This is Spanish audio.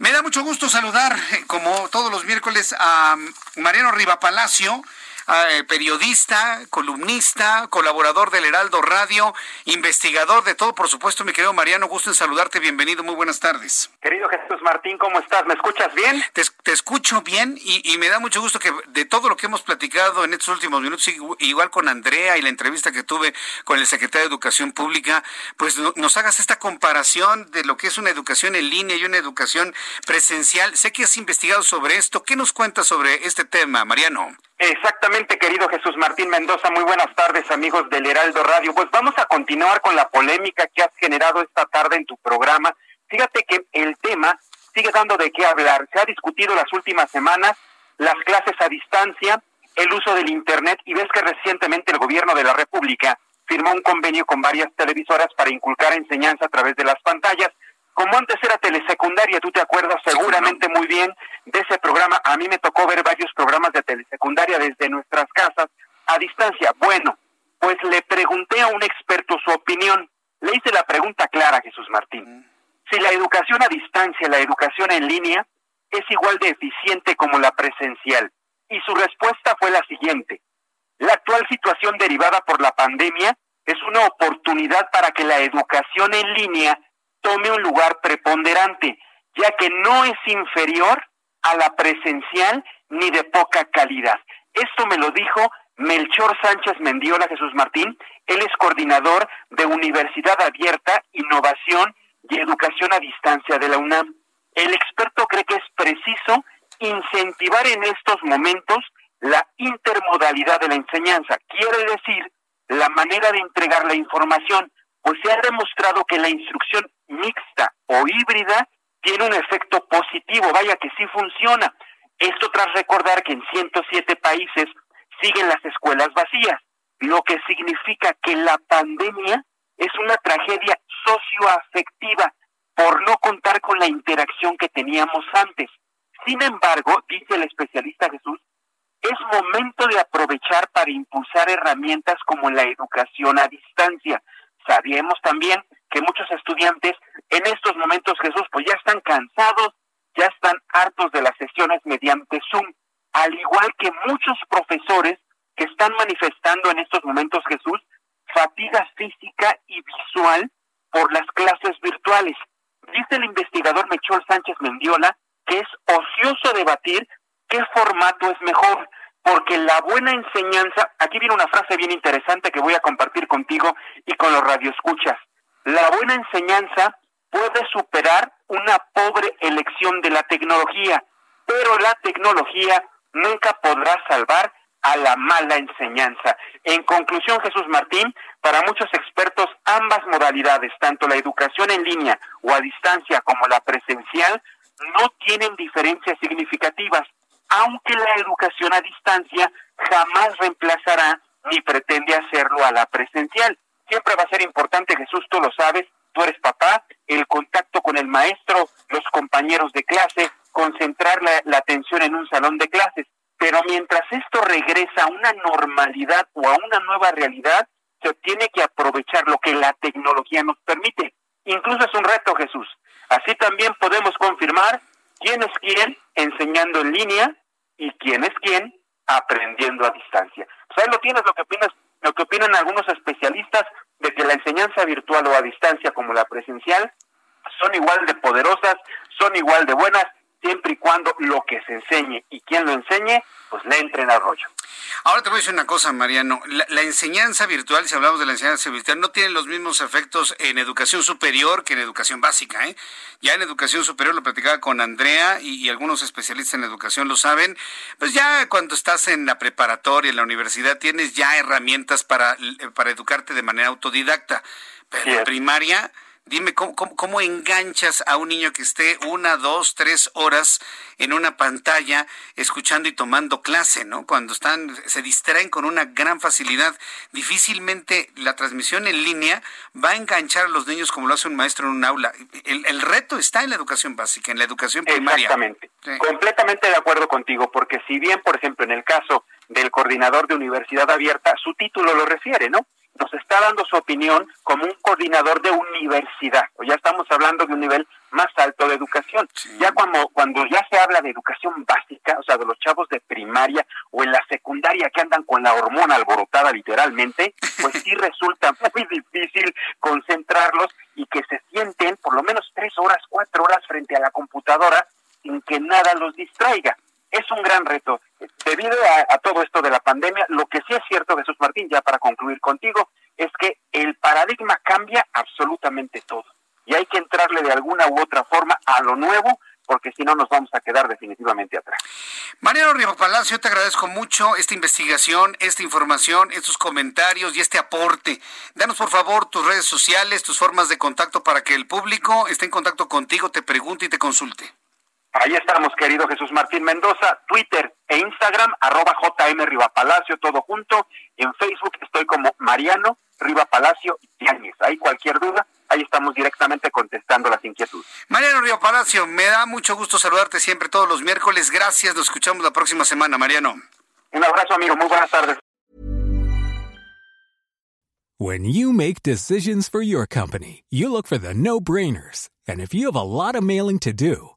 Me da mucho gusto saludar, como todos los miércoles, a Mariano Riva Palacio, Eh, periodista, columnista, colaborador del Heraldo Radio, investigador de todo, por supuesto, mi querido Mariano, gusto en saludarte, bienvenido, muy buenas tardes. Querido Jesús Martín, ¿cómo estás? ¿Me escuchas bien? Te, escucho bien y, me da mucho gusto que de todo lo que hemos platicado en estos últimos minutos, igual con Andrea y la entrevista que tuve con el secretario de Educación Pública, pues nos hagas esta comparación de lo que es una educación en línea y una educación presencial. Sé que has investigado sobre esto. ¿Qué nos cuentas sobre este tema, Mariano? Exactamente, querido Jesús Martín Mendoza. Muy buenas tardes, amigos del Heraldo Radio. Pues vamos a continuar con la polémica que has generado esta tarde en tu programa. Fíjate que el tema sigue dando de qué hablar. Se ha discutido las últimas semanas las clases a distancia, el uso del Internet y ves que recientemente el gobierno de la República firmó un convenio con varias televisoras para inculcar enseñanza a través de las pantallas como antes era telesecundaria, tú te acuerdas seguramente muy bien de ese programa. A mí me tocó ver varios programas de telesecundaria desde nuestras casas a distancia. Bueno, pues le pregunté a un experto su opinión. Le hice la pregunta clara, Jesús Martín. Si la educación a distancia, la educación en línea, es igual de eficiente como la presencial. Y su respuesta fue la siguiente. La actual situación derivada por la pandemia es una oportunidad para que la educación en línea tome un lugar preponderante, ya que no es inferior a la presencial ni de poca calidad. Esto me lo dijo Melchor Sánchez Mendiola Jesús Martín, él es coordinador de Universidad Abierta, Innovación y Educación a Distancia de la UNAM. El experto cree que es preciso incentivar en estos momentos la intermodalidad de la enseñanza, quiere decir la manera de entregar la información, pues se ha demostrado que la instrucción mixta o híbrida tiene un efecto positivo, vaya que sí funciona. Esto tras recordar que en 107 países siguen las escuelas vacías, lo que significa que la pandemia es una tragedia socioafectiva por no contar con la interacción que teníamos antes. Sin embargo, dice el especialista Jesús, es momento de aprovechar para impulsar herramientas como la educación a distancia. Sabemos también que muchos estudiantes en estos momentos, Jesús, pues ya están cansados, ya están hartos de las sesiones mediante Zoom, al igual que muchos profesores que están manifestando en estos momentos, Jesús, fatiga física y visual por las clases virtuales. Dice el investigador Mechol Sánchez Mendiola que es ocioso debatir qué formato es mejor, porque la buena enseñanza, aquí viene una frase bien interesante que voy a compartir contigo y con los radioescuchas. La buena enseñanza puede superar una pobre elección de la tecnología, pero la tecnología nunca podrá salvar a la mala enseñanza. En conclusión, Jesús Martín, para muchos expertos, ambas modalidades, tanto la educación en línea o a distancia como la presencial, no tienen diferencias significativas, aunque la educación a distancia jamás reemplazará ni pretende hacerlo a la presencial siempre va a ser importante, Jesús, tú lo sabes, tú eres papá, el contacto con el maestro, los compañeros de clase, concentrar la, atención en un salón de clases. Pero mientras esto regresa a una normalidad o a una nueva realidad, se tiene que aprovechar lo que la tecnología nos permite. Incluso es un reto, Jesús. Así también podemos confirmar quién es quién enseñando en línea y quién es quién aprendiendo a distancia. Pues ahí lo tienes, lo que opinas lo que opinan algunos especialistas de que la enseñanza virtual o a distancia como la presencial son igual de poderosas, son igual de buenas, siempre y cuando lo que se enseñe y quien lo enseñe, pues le entren al rollo. Ahora te voy a decir una cosa, Mariano. La, enseñanza virtual, si hablamos de la enseñanza virtual, no tiene los mismos efectos en educación superior que en educación básica. ¿eh? Ya en educación superior, lo platicaba con Andrea y, algunos especialistas en educación lo saben, pues ya cuando estás en la preparatoria, en la universidad, tienes ya herramientas para, para educarte de manera autodidacta. Pero en primaria Dime, ¿cómo, cómo, enganchas a un niño que esté una, dos, tres horas en una pantalla escuchando y tomando clase, ¿no? Cuando están, se distraen con una gran facilidad. Difícilmente la transmisión en línea va a enganchar a los niños como lo hace un maestro en un aula. El, reto está en la educación básica, en la educación primaria. Exactamente. Completamente de acuerdo contigo, porque si bien, por ejemplo, en el caso del coordinador de universidad abierta, su título lo refiere, ¿no? Nos está dando su opinión como un coordinador de universidad, o ya estamos hablando de un nivel más alto de educación. Ya cuando, cuando ya se habla de educación básica, o sea, de los chavos de primaria o en la secundaria que andan con la hormona alborotada literalmente, pues sí resulta muy difícil concentrarlos y que se sienten por lo menos tres horas, cuatro horas frente a la computadora sin que nada los distraiga es un gran reto. Debido a, todo esto de la pandemia, lo que sí es cierto, Jesús Martín, ya para concluir contigo, es que el paradigma cambia absolutamente todo. Y hay que entrarle de alguna u otra forma a lo nuevo, porque si no nos vamos a quedar definitivamente atrás. Mariano Río Palacio, te agradezco mucho esta investigación, esta información, estos comentarios y este aporte. Danos por favor tus redes sociales, tus formas de contacto para que el público esté en contacto contigo, te pregunte y te consulte. Ahí estamos, querido Jesús Martín Mendoza, Twitter e Instagram, arroba JM Rivapalacio, todo junto. En Facebook estoy como Mariano Rivapalacio Yáñez. Ahí cualquier duda, ahí estamos directamente contestando las inquietudes. Mariano Rivapalacio, me da mucho gusto saludarte siempre todos los miércoles. Gracias, nos escuchamos la próxima semana, Mariano. Un abrazo, amigo. Muy buenas tardes. When you make decisions for your company, you look for the no-brainers. And if you have a lot of mailing to do,